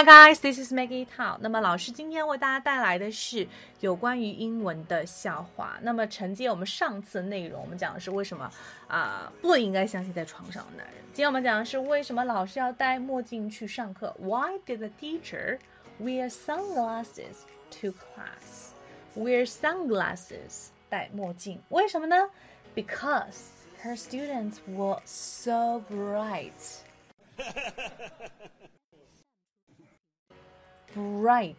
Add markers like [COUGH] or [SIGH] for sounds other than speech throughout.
Hi guys, this is Maggie Tao。那么老师今天为大家带来的是有关于英文的笑话。那么承接我们上次的内容，我们讲的是为什么啊、不应该相信在床上的男人。今天我们讲的是为什么老师要戴墨镜去上课？Why did the teacher wear sunglasses to class? Wear sunglasses，戴墨镜，为什么呢？Because her students were so bright. [LAUGHS] bright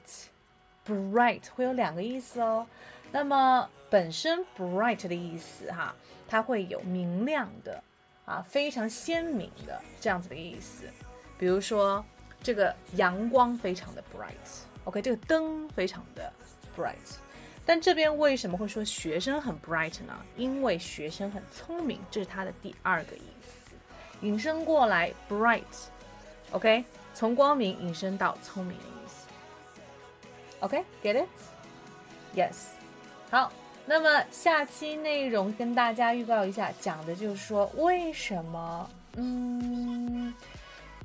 bright 会有两个意思哦。那么本身 bright 的意思哈，它会有明亮的啊，非常鲜明的这样子的意思。比如说这个阳光非常的 bright，OK，、这个灯非常的 bright。但这边为什么会说学生很 bright 呢？因为学生很聪明，这是它的第二个意思。引申过来 bright，OK，、从光明引申到聪明 OK，get、it？Yes。好，那么下期内容跟大家预告一下，讲的就是说为什么嗯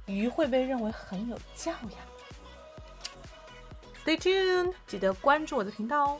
鱼会被认为很有教养。Stay tuned，记得关注我的频道哦。